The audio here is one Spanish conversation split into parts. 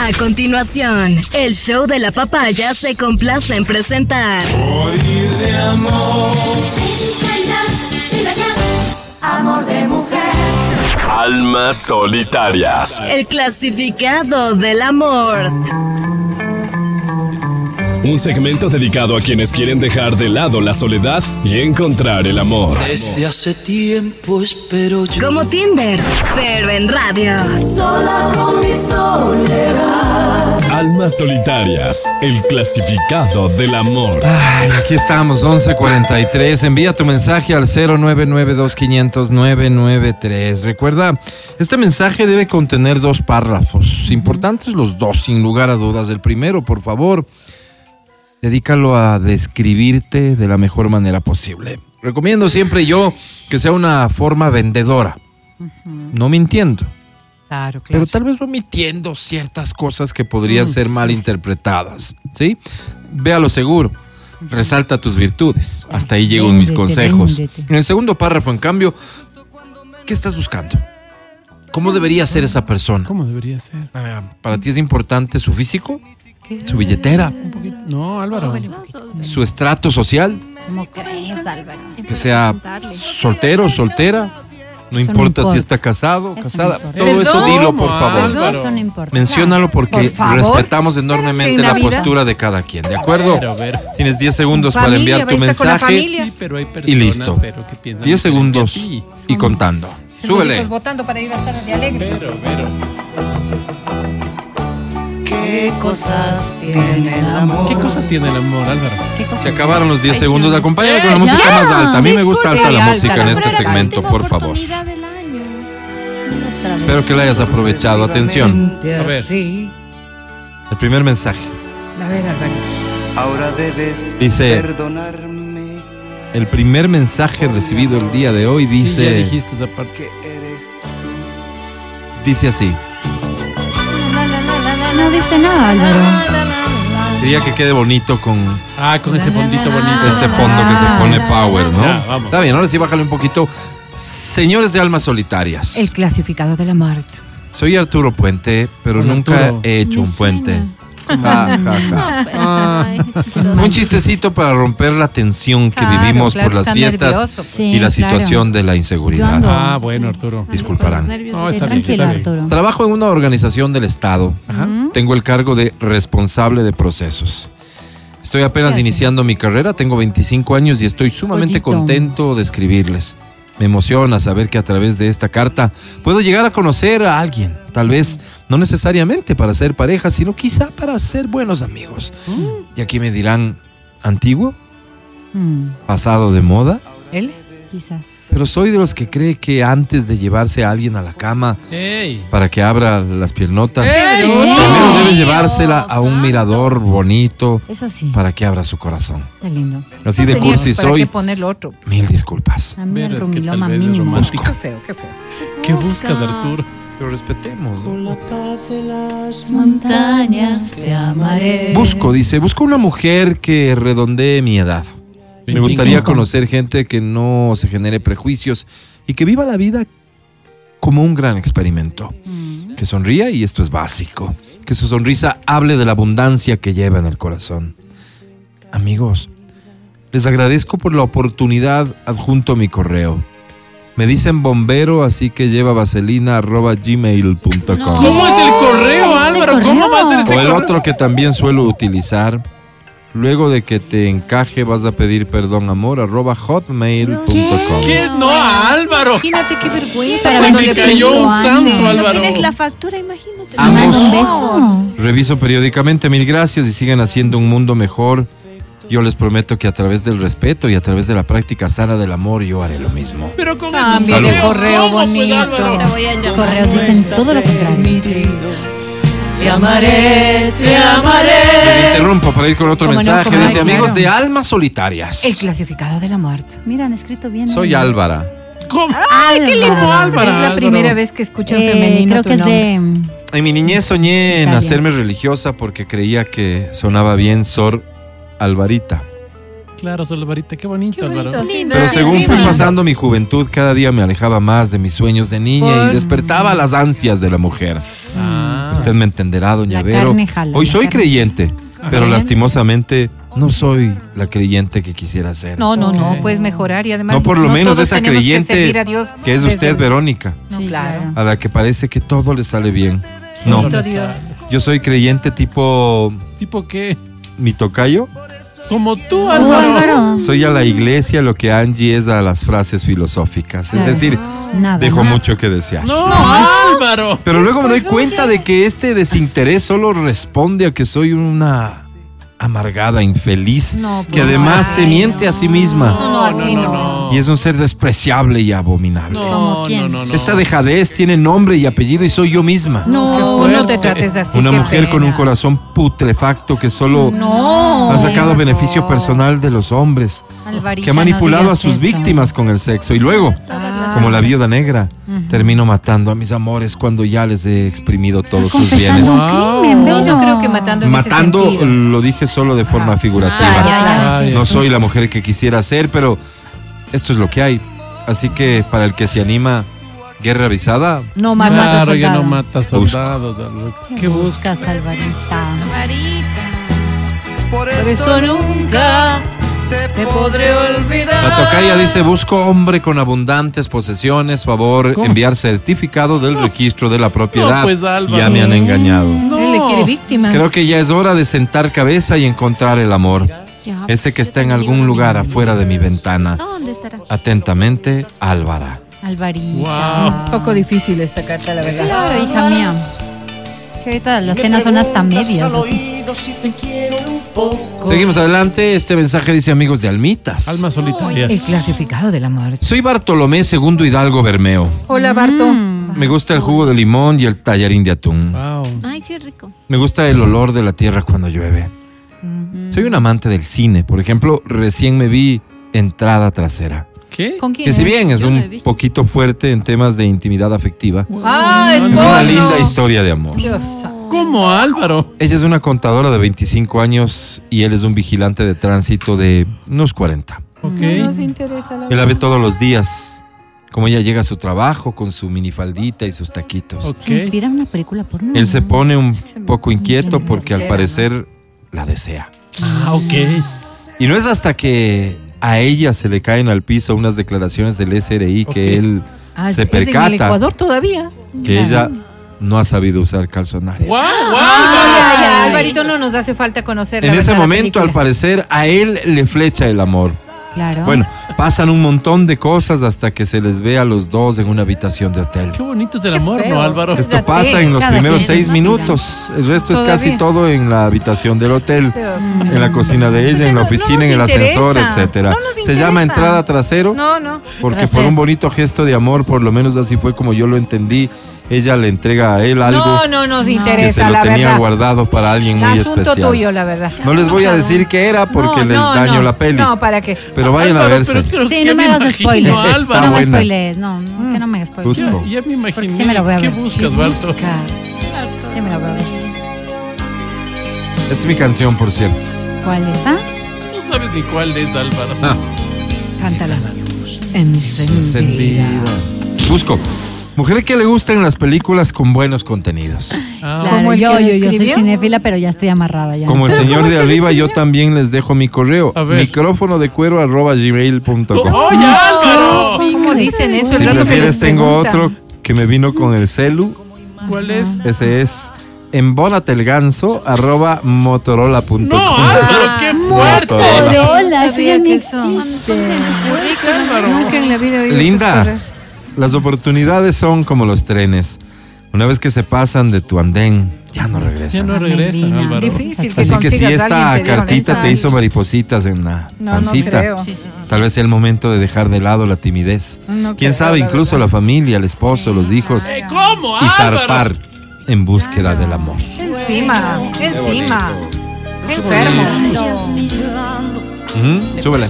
A continuación, el show de la papaya se complace en presentar. Amor de mujer. Almas solitarias. El clasificado del amor. Un segmento dedicado a quienes quieren dejar de lado la soledad y encontrar el amor. Desde hace tiempo espero yo. Como Tinder, pero en radio. Sola con mi soledad. Almas solitarias. El clasificado del amor. Ay, aquí estamos, 11.43. Envía tu mensaje al 0992500993. Recuerda, este mensaje debe contener dos párrafos. Importantes los dos, sin lugar a dudas. El primero, por favor, dedícalo a describirte de la mejor manera posible. Recomiendo siempre yo que sea una forma vendedora, no mintiendo. Claro, claro. Pero tal vez omitiendo ciertas cosas que podrían ser mal interpretadas, ¿sí? Ve a lo seguro. Resalta tus virtudes. Hasta ahí llegan mis consejos. véndete. En el segundo párrafo, en cambio, ¿qué estás buscando? ¿Cómo debería ser esa persona? ¿Cómo debería ser? Ah, ¿Para ti es importante su físico? ¿Su billetera? No, Álvaro. ¿Su estrato social? ¿Cómo crees, Álvaro? Que sea soltero, soltera. No Eso no importa si está casado, Eso casada. no. Todo eso dilo, por favor. No importa. Menciónalo porque Por respetamos enormemente la postura de cada quien, ¿de acuerdo? Pero. Tienes 10 segundos para enviar tu mensaje. Sí, pero hay personas, y listo. pero que piensan 10 diferente a segundos y contando. Súbele. votando para ir a estar de alegre. ¿Qué cosas tiene el amor? ¿Qué cosas tiene el amor, Álvaro? Se acabaron los 10 Ay, segundos. sí, con la ya. música más alta. A mí me gusta alta la música en este segmento, por favor. Espero que la hayas aprovechado. Atención. A ver. El primer mensaje. A ver, Alvarito. Ahora debes Dice- perdonarme El primer mensaje recibido el día de hoy Sí, ya dice, dijiste esa parte. que eres tú. dice así. No dice nada, Álvaro. Quería que quede bonito con Ah, con ese fondito bonito. este fondo que se pone power, ¿no? Ya, vamos. Está bien, ahora sí bájale un poquito. Señores de almas solitarias. El clasificado de la muerte. Soy Arturo Puente, pero Hola, nunca Arturo. he hecho Me un puente. suena. Ja, ja, ja. Ah, un chistecito para romper la tensión que Claro, vivimos claro, por las fiestas nervioso, pues. y Sí, la claro. situación de la inseguridad. ando- Ah, bueno, Arturo. Disculparán. No, está bien, Tranquilo, está bien. Arturo. Trabajo en una organización del Estado. Ajá. Tengo el cargo de responsable de procesos. Estoy apenas iniciando mi carrera, tengo 25 años y estoy sumamente Pollito. contento de escribirles. Me emociona saber que a través de esta carta puedo llegar a conocer a alguien, tal vez no necesariamente para ser pareja, sino quizá para ser buenos amigos. Y aquí me dirán, ¿antiguo? Mm, ¿Pasado de moda? ¿Él? Quizás. Pero soy de los que cree que antes de llevarse a alguien a la cama ¡Ey! para que abra las piernotas, ¡Ey! primero debe llevársela a un santo. mirador bonito Eso sí. para que abra su corazón. Qué lindo. Así de cursi ¿Para soy. qué ponerlo otro? Mil disculpas. A mí Pero el es que rumiloma tal vez es mínimo. romántico. Qué feo, qué feo. ¿Qué buscas, Arturo? Pero respetemos. ¿no? Montañas te amaré. Busco, dice, busco una mujer que redondee mi edad. Me 25. gustaría conocer gente que no se genere prejuicios y que viva la vida como un gran experimento. Que sonría, y esto es básico, que su sonrisa hable de la abundancia que lleva en el corazón. Amigos, les agradezco por la oportunidad adjunto mi correo. Me dicen bombero, así que lleva vaselina arroba gmail.com. ¿Cómo es el correo, Álvaro? ¿Cómo va a ser ese O el correo? otro que también suelo utilizar. Luego de que te encaje vas a pedir perdón amor arroba hotmail.com. ¿Qué? No, Álvaro. Imagínate qué vergüenza. Para cuando me cayó un santo. Álvaro. Tienes la factura, imagínate. Ambos. Reviso periódicamente, mil gracias y sigan haciendo un mundo mejor. Yo les prometo que a través del respeto y a través de la práctica sana del amor yo haré lo mismo. Pero con Ah, esos mire, saludos. correo ¿Cómo, pues, bonito. Los correos dicen todo lo contrario. Te amaré, te Les amaré. interrumpo para ir con otro mensaje. no, Dice claro. amigos de almas solitarias. El clasificado de la muerte. Mira, han escrito bien. Soy ahí. Álvara. ¿Cómo? Ay, qué lindo, Álvaro. Es la Álvaro. primera vez que escucho en Eh, femenino creo tu que es nombre. de. En mi niñez soñé en Italia. hacerme religiosa porque creía que sonaba bien Sor Alvarita. Claro, Solvarita, qué bonito, Álvaro. lindo. Pero Sí, según sí, fui pasando mi juventud, cada día me alejaba más de mis sueños de niña y despertaba las ansias de la mujer. Ah. Usted me entenderá, doña La Vero. carne jala, Hoy la soy carne. creyente, pero lastimosamente no soy la creyente que quisiera ser. No, no, no, puedes mejorar y además. No por lo menos esa que creyente a Dios que es usted, el- Verónica, No, Sí, claro. a la que parece que todo le sale bien. No, Dios. yo soy creyente tipo ¿Tipo qué? mi tocayo. Como tú, Álvaro. Álvaro. Soy a la iglesia lo que Angie es a las frases filosóficas. Claro. Es decir, Nada. dejo nada. mucho que desear. No, Álvaro. Pero luego me doy cuenta de que este desinterés solo responde a que soy una amargada, infeliz, No, que pues, además se miente a sí misma. No, no, así no. Y es un ser despreciable y abominable. No, no, no, no. Esta dejadez tiene nombre y apellido y soy yo misma. No, no te trates así. Una mujer con un corazón putrefacto que solo No. ha sacado beneficio personal de los hombres, Alvarita, que ha manipulado no a sus eso. víctimas con el sexo y luego, Ah. como la viuda negra, termino matando a mis amores cuando ya les he exprimido todos sus bienes. un crimen, No, yo creo que matando en Matando lo dije solo de forma figurativa. Ah, ya, ya. Ay, No soy la mujer que quisiera ser, pero esto es lo que hay. Así que para el que se anima, guerra avisada, No, mata Claro, ya no mata soldados. ¿Qué buscas, Alvarita? Por Por eso nunca te podré olvidar. La tocaya dice, busco hombre con abundantes posesiones, favor, ¿Cómo? enviar certificado del registro de la propiedad. No, pues, ya me han engañado. No. Él le quiere víctimas. Creo que ya es hora de sentar cabeza y encontrar el amor. Ese que está en algún lugar afuera de mi ventana. Atentamente, Álvara. Alvarita. Wow. Un poco difícil esta carta, la verdad. Claro, hija mía. Que ahorita las cenas son hasta medias. Seguimos adelante. Este mensaje dice amigos de Almitas. Almas solitarias. El clasificado de la muerte. Soy Bartolomé Segundo Hidalgo Bermeo. Hola, Barto. Me gusta el jugo de limón y el tallarín de atún. Wow. Ay, sí, es rico. Me gusta el olor de la tierra cuando llueve. Soy un amante del cine. Por ejemplo, recién me vi Entrada Trasera. ¿Qué? ¿Con quién? Que si bien es un poquito fuerte en temas de intimidad afectiva, Ah, es una linda historia de amor. Dios. ¿Cómo, Álvaro? Ella es una contadora de 25 años y él es un vigilante de tránsito de unos 40. Ok. No nos interesa la Él la ve todos los días, como ella llega a su trabajo con su minifaldita y sus taquitos. Ok. Se inspira una película porno. Él se pone un poco inquieto porque al parecer la desea. Ah, ok. Y no es hasta que a ella se le caen al piso unas declaraciones del SRI que él Ah, se es en el percata Ecuador todavía. que ella no ha sabido usar calzonario. ¡Wow! ¡Wow! Ah, ya, ya, Ay. Alvarito, no nos hace falta conocer la En ese verdad, la momento, al parecer, a él le flecha el amor. Claro. Bueno, pasan un montón de cosas hasta que se les ve a los dos en una habitación de hotel. Qué bonito es el Qué amor, feo. ¿no, Álvaro? Es- Esto pasa en los primeros seis ¿no? minutos. El resto es casi todo en la habitación del hotel, Dios. en la cocina de ella, en la no- no oficina, en el ascensor, etcétera. No nos Se llama entrada trasero No, no. porque por Trasero. un bonito gesto de amor, por lo menos así fue como yo lo entendí, ella le entrega a él algo No, no nos que se interesa, lo la tenía verdad. guardado para alguien muy Asunto especial. tuyo, la verdad. No les voy a decir qué era porque No, les no, daño no. la peli. No, ¿para qué? Pero vayan a Álvaro, verse. pero creo sí, no me hagas imagino, spoiler. Está no me buena. spoilees. No, no, que no me hagas spoiler. Busco. Ya, ya me imaginé. sí me la voy a ¿Qué ver. buscas, Barto? Busca. Sí, me la voy a ver. Esta es mi canción, por cierto. ¿Cuál es? Ah, No sabes ni cuál es, Álvaro. Ah, Cántala. Encendida. encendida. Busco. Mujer que le gustan las películas con buenos contenidos. Ah, claro, ¿Como el yo, yo, yo soy cinéfila, pero ya estoy amarrada ya. Como el señor de arriba, yo también les dejo mi correo. A ver. Micrófono de cuero arroba gmail.com. ¡Oye, Álvaro! ¿Cómo dicen eso? Si El rato que les tengo preguntan. otro que me vino con el celu. ¿Cuál es? Ese es embónate el ganso arroba motorola.com. ¡No, Álvaro! ¡Qué fuerte! Motorola. Eso ya no existe. Nunca en la vida he oído Linda. Las oportunidades son como los trenes. Una vez que se pasan de tu andén, ya no regresan. Ya no regresa, Melina. Álvaro. Difícil que Así que si esta cartita te hizo maripositas en la No, no pancita, creo. tal vez sea el momento de dejar de lado la timidez. No Quién creo, sabe, la incluso verdad. la familia, el esposo, los hijos, Eh, ¿Cómo, y zarpar en búsqueda del amor. Encima, encima. Qué enfermo. Ujú, Súbele.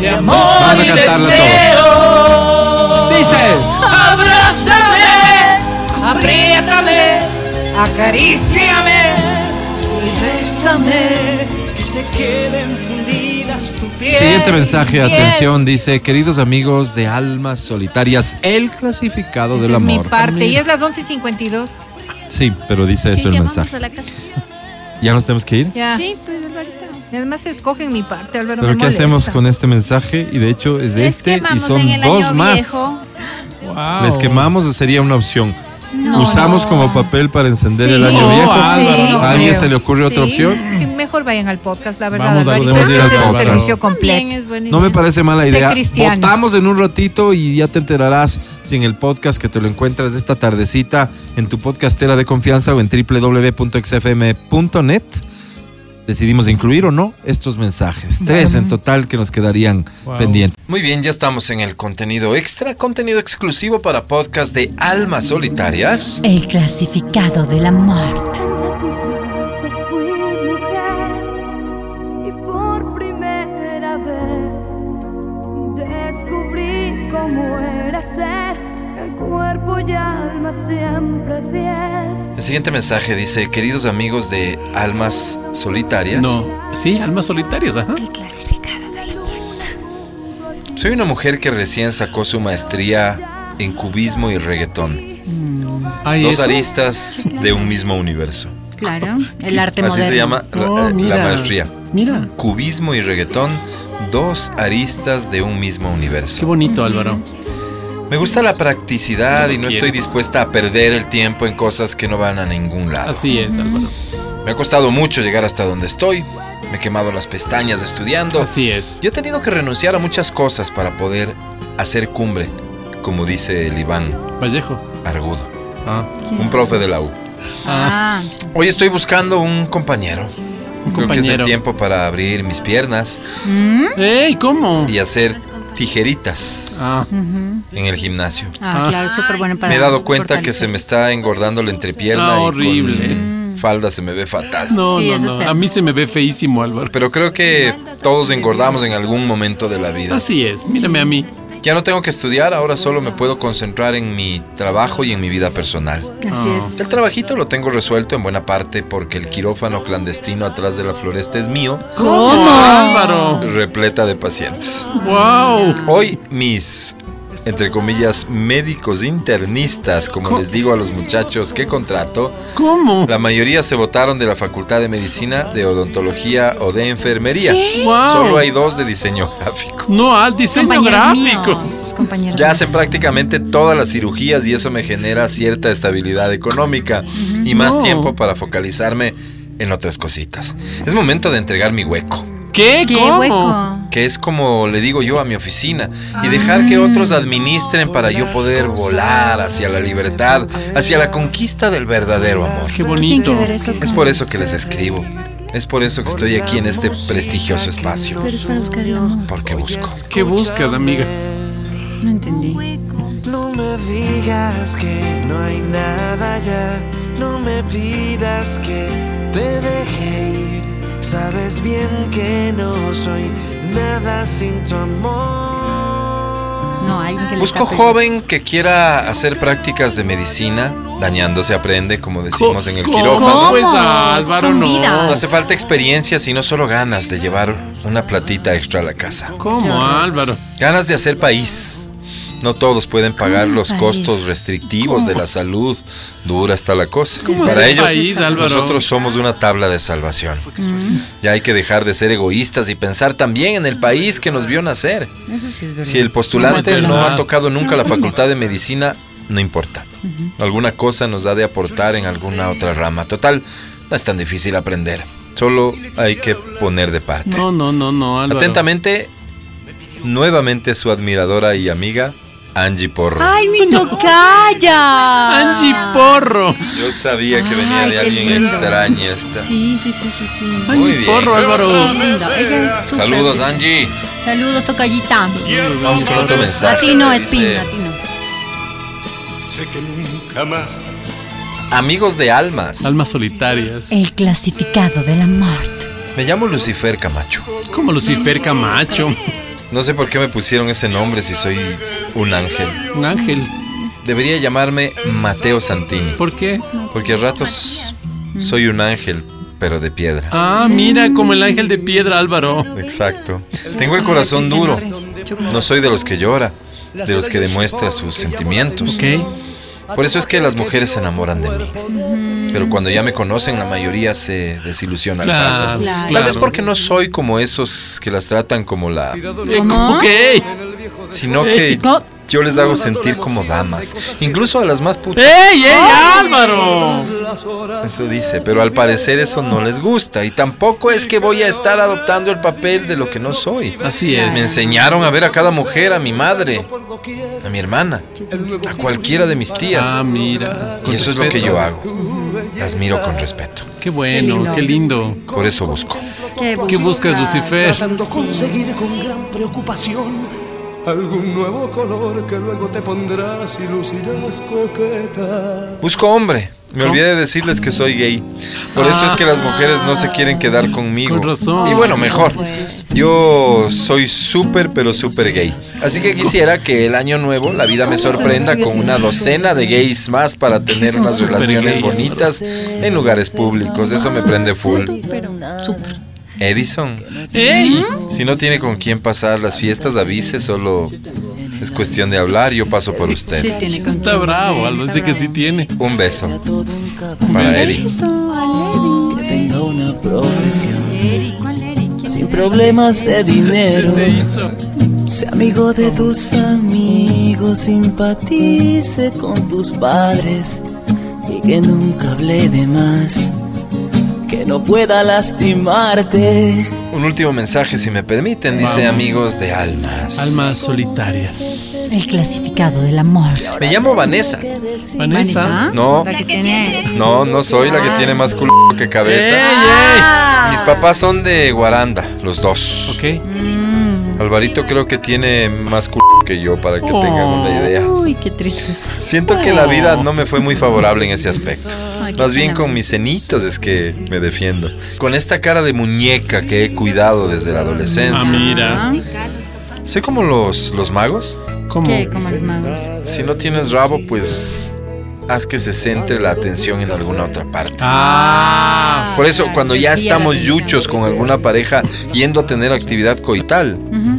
De amor Vamos a y deseo. Dice. Abrázame, apriétame, acaríciame y bésame. Que se queden fundidas tu piel. Siguiente mensaje, atención, dice, queridos amigos de almas solitarias, el clasificado Esa del es mi parte. Y es las 11.52. Sí, pero dice eso ¿Quién el mensaje. a la casa? ¿Ya nos tenemos que ir? Ya. Sí, pues Alvarito. Y además se cogen mi parte, Álvaro. ¿Pero me qué hacemos con este mensaje? Y de hecho es Les este y son en el dos año más. viejo. Wow. Les quemamos sería una opción. No, Usamos no. como papel para encender Sí. el año viejo. Álvaro, no ¿A alguien creo. se le ocurre otra Sí, opción? Sí, mejor vayan al podcast, la verdad. Vamos a- podemos ir al un podcast. servicio completo. No me parece mala idea. Votamos en un ratito y ya te enterarás si en el podcast que te lo encuentras esta tardecita en tu podcastera de confianza o en www.xfm.net decidimos incluir o no estos mensajes. Tres en total que nos quedarían Wow. pendientes. Muy bien, ya estamos en el contenido extra, contenido exclusivo para podcast de Almas Solitarias. El clasificado de la muerte. Entre tus brazos fui mujer y por primera vez descubrí cómo era ser en cuerpo y alma siempre fiel. El siguiente mensaje dice, queridos amigos de Almas Solitarias, No. Sí, almas solitarias, ajá. El clasificado de la muerte. soy una mujer que recién sacó su maestría en cubismo y reggaetón. Ay, Dos eso. aristas de un mismo universo. Claro, el arte Así moderno. se llama la- Oh, eh, la, mira. maestría. Mira, Cubismo y reggaetón, dos aristas de un mismo qué universo. bonito, Álvaro. Me gusta la practicidad y no Quiero. estoy dispuesta a perder el tiempo en cosas que no van a ningún lado. Así es, Álvaro. Me ha costado mucho llegar hasta donde estoy. Me he quemado las pestañas estudiando. Así es. Yo he tenido que renunciar a muchas cosas para poder hacer cumbre, como dice el Iván Vallejo. Argudo, Ah. un profe de la U. Ah, Hoy estoy buscando un compañero. Un Creo que es el tiempo para abrir mis piernas ¡Ey! ¿Cómo? y hacer tijeritas Ah, en el gimnasio. ah, Ah. claro, súper bueno para Me he dado cuenta que se me está engordando la entrepierna Ah, y horrible. con falda se me ve fatal. no, Sí, no, no. A mí se me ve feísimo, Álvaro. Pero creo que todos engordamos en algún momento de la vida. Así es, mírame a mí. Ya no tengo que estudiar, ahora solo me puedo concentrar en mi trabajo y en mi vida personal. Así Ah. es. El trabajito lo tengo resuelto en buena parte porque el quirófano clandestino atrás de la floresta es mío, ¿Cómo? Álvaro. repleta de pacientes. ¡Wow! Hoy mis, entre comillas, médicos internistas, como ¿Cómo? les digo a los muchachos que contrato, ¿Cómo? la mayoría se votaron de la Facultad de Medicina, de Odontología o de Enfermería. ¡Wow! Solo hay dos de diseño gráfico. No, al diseño Compañeros gráfico. míos, compañeros Ya hacen prácticamente todas las cirugías y eso me genera cierta estabilidad económica y más No. tiempo para focalizarme en otras cositas. Es momento de entregar mi hueco, ¿Qué? ¿Qué ¿Cómo? hueco? que es como le digo yo a mi oficina, y dejar que otros administren para yo poder volar hacia la libertad, hacia la conquista del verdadero amor. Qué bonito. Es por eso que les escribo. Es por eso que estoy aquí en este prestigioso espacio. Porque busco. ¿Qué buscas, amiga? No entendí. No me digas que no hay nada ya, no me pidas que te deje ir. Sabes bien que no soy nada sin tu amor. No, alguien que le Busco joven que quiera hacer prácticas de medicina, dañando se aprende, como decimos en el ¿Cómo? quirófano. Pues Álvaro. No hace falta experiencia, sino solo ganas de llevar una platita extra a la casa. ¿Cómo, Álvaro? Ganas de hacer país. No todos pueden pagar ¿Cómo los país? costos restrictivos de la salud. Dura está la cosa. ¿Cómo Para ellos, país, nosotros somos una tabla de salvación. Ya hay que dejar de ser egoístas y pensar también en el país que nos vio nacer. Eso sí es verdad. Si el postulante No, ha tocado nunca la facultad de medicina, no importa. Alguna cosa nos ha de aportar en alguna otra rama. Total, no es tan difícil aprender. Solo hay que poner de parte. No, no, no, no, Álvaro. Atentamente, nuevamente su admiradora y amiga, Angie Porro. ¡Ay, mi tocaya! Angie Porro. Yo sabía que venía Ay, de alguien lindo. extraña esta. Sí, sí, sí, sí, sí. Muy Angie bien. Porro, Álvaro. Ella es Saludos. Angie. Saludos, tocallita. Vamos con otro mensaje. A ti no, Espín, a ti no. Sé que nunca más. Amigos de almas. Almas solitarias. El clasificado de la muerte. Me llamo Lucifer Camacho. Como Lucifer Camacho. No sé por qué me pusieron ese nombre si soy un ángel. Un ángel. Debería llamarme Mateo Santini. ¿Por qué? Porque a ratos soy un ángel, pero de piedra. Ah, mira, como el ángel de piedra, Álvaro. Exacto. Tengo el corazón duro. No soy de los que llora, de los que demuestra sus sentimientos. Ok. Por eso es que las mujeres se enamoran de mí. Pero cuando ya me conocen, la mayoría se desilusiona al Claro, paso. claro. Tal vez porque no soy como esos que las tratan como la... ¿Cómo? Ok. Sino que yo les hago sentir como damas. Incluso a las más putas. ¡Ey, ey, Álvaro! Eso dice, pero al parecer eso no les gusta. Y tampoco es que voy a estar adoptando el papel de lo que no soy. Así es. Me enseñaron a ver a cada mujer, a mi madre, a mi hermana, a cualquiera de mis tías. Ah, mira. Y eso es lo que yo hago. Las miro con respeto. Qué bueno, qué lindo. Por eso busco. ¿Qué buscas, Lucifer? Tratando conseguir con gran preocupación algún nuevo color que luego te pondrás y lucirás coqueta. Busco hombre. Me ¿Cómo? olvidé de decirles que soy gay. Por eso es que las mujeres no se quieren quedar conmigo. Con razón. Y bueno, mejor. Yo soy súper, pero súper gay. Así que quisiera que el año nuevo la vida me sorprenda con una docena de gays más para tener unas Súper relaciones bonitas en lugares públicos. Eso me prende full. Edison. ¡Ey! Si no tiene con quién pasar las fiestas, avise, solo es cuestión de hablar, yo paso por usted. Sí, tiene con Está bravo, Álvaro. Dice que sí tiene. Un beso para Eri. Que tenga una profesión Eri, ¿cuál Eri? ¿Quién sin problemas de dinero. Sea amigo de tus amigos, simpatice con tus padres y que nunca hable de más, que no pueda lastimarte. Un último mensaje, si me permiten, dice amigos de almas. Almas solitarias. El clasificado del amor. Me llamo Vanessa. Vanessa. No, La que tiene. no, no soy la que tiene más culo que ¡Ey, cabeza. ey! Mis papás son de Guaranda, los dos. Ok. Alvarito creo que tiene más culo que yo, para que tengan una idea. Uy, qué tristeza. Siento que la vida no me fue muy favorable en ese aspecto. Ay, Más bien pena. con mis cenitos es que me defiendo. Con esta cara de muñeca que he cuidado desde la Ah, adolescencia. mira. Soy como los, los magos. ¿Cómo? ¿Qué? Como los magos. Si no tienes rabo, pues haz que se centre la atención en alguna otra parte. Ah. Por eso, cuando ya estamos yuchos con alguna pareja yendo a tener actividad coital,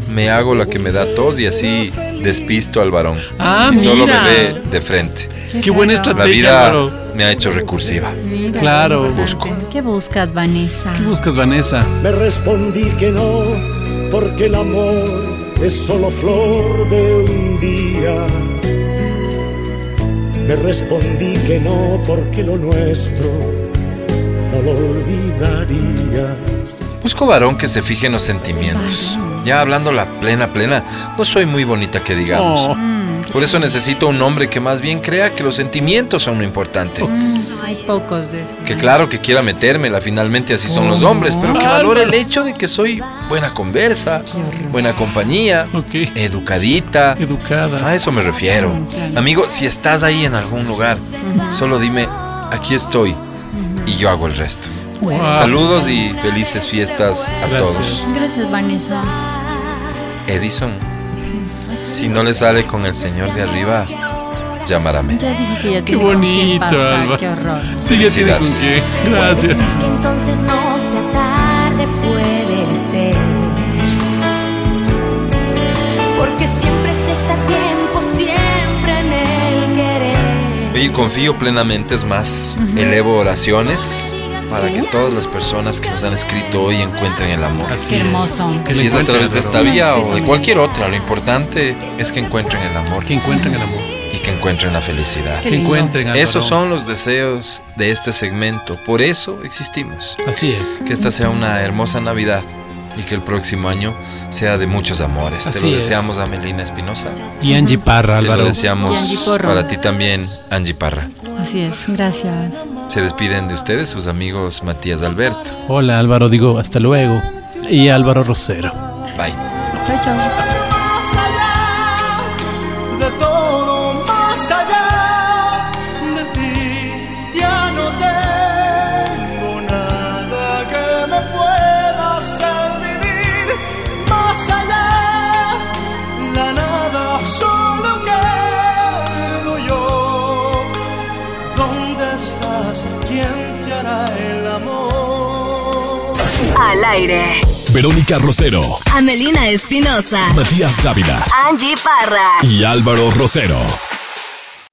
me hago la que me da tos y así despisto al varón. Ah, y solo mira. me ve de frente. Qué buena La estrategia, vida Álvaro. me ha hecho recursiva. Mira, Claro. Busco. ¿Qué buscas, Vanessa? ¿Qué buscas, Vanessa? Me respondí que no, porque el amor es solo flor de un día. Me respondí que no, porque lo nuestro no lo olvidaría. Busco varón que se fije en los sentimientos. Ya hablando la plena, plena, no soy muy bonita que digamos. Oh. Por eso necesito un hombre que más bien crea que los sentimientos son lo importante. Hay pocos de esos. Que claro que quiera metérmela, finalmente así son los hombres, pero que valore el hecho de que soy buena conversa, buena compañía, educadita. Educada. A eso me refiero. Amigo, si estás ahí en algún lugar, solo dime, aquí estoy y yo hago el resto. Wow. Saludos y felices fiestas a Gracias. todos. Gracias, Vanessa. Edison, si no le sale con el señor de arriba, llamarame. Ya dijo que ya Qué tiene con quién bonito, pasar. Alba. Qué horror. Sí, ya tiene con qué. Gracias. Entonces no sea tarde, puede ser. Porque siempre se está a tiempo, siempre en el querer. Oye, confío plenamente, es más, elevo oraciones para que todas las personas que nos han escrito hoy encuentren el amor. Así Qué hermoso. Que Si lo es a través de encuentren, esta Álvaro. vía o de cualquier otra, lo importante es que encuentren el amor Que encuentren el amor. y que encuentren la felicidad. Que encuentren Álvaro. Esos son los deseos de este segmento, por eso existimos. Así es. Que esta sea una hermosa Navidad y que el próximo año sea de muchos amores. Te Así lo es. deseamos a Melina Espinosa. Y Angie Parra, Te lo Álvaro. Deseamos para ti también, Angie Parra. Así es, gracias. Se despiden de ustedes sus amigos Matías Alberto. Hola, Álvaro. Digo, hasta luego. Y Álvaro Rosero. Bye. Chao, chao. Al aire. Verónica Rosero, Amelina Espinosa. Matías Dávila Angie Parra. y Álvaro Rosero.